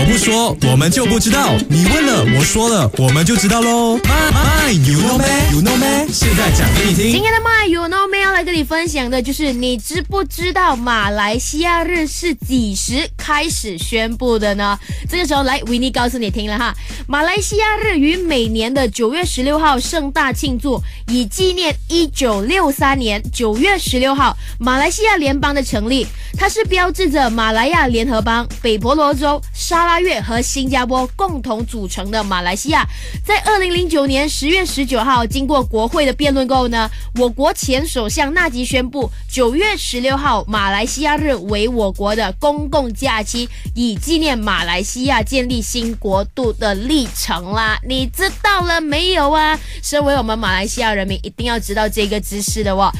我不说，我们就不知道。你问了，我说了，我们就知道喽。My my you know me you know me，现在讲给你听。今天的 My You Know Me 要来跟你分享的就是你知不知道马来西亚日是几时开始宣布的呢？这个时候来维尼告诉你听了哈，马来西亚日于每年的九月十六号盛大庆祝，以纪念一九六三年九月十六号马来西亚联邦的成立。它是标志着马来亚联合邦、北婆罗洲、沙拉越和新加坡共同组成的马来西亚。在二零零九年十月十九号，经过国会的辩论后呢，我国前首相纳吉宣布，九月十六号马来西亚日为我国的公共假期，以纪念马来西亚建立新国度的历程啦。你知道了没有啊？身为我们马来西亚人民，一定要知道这个知识的哦。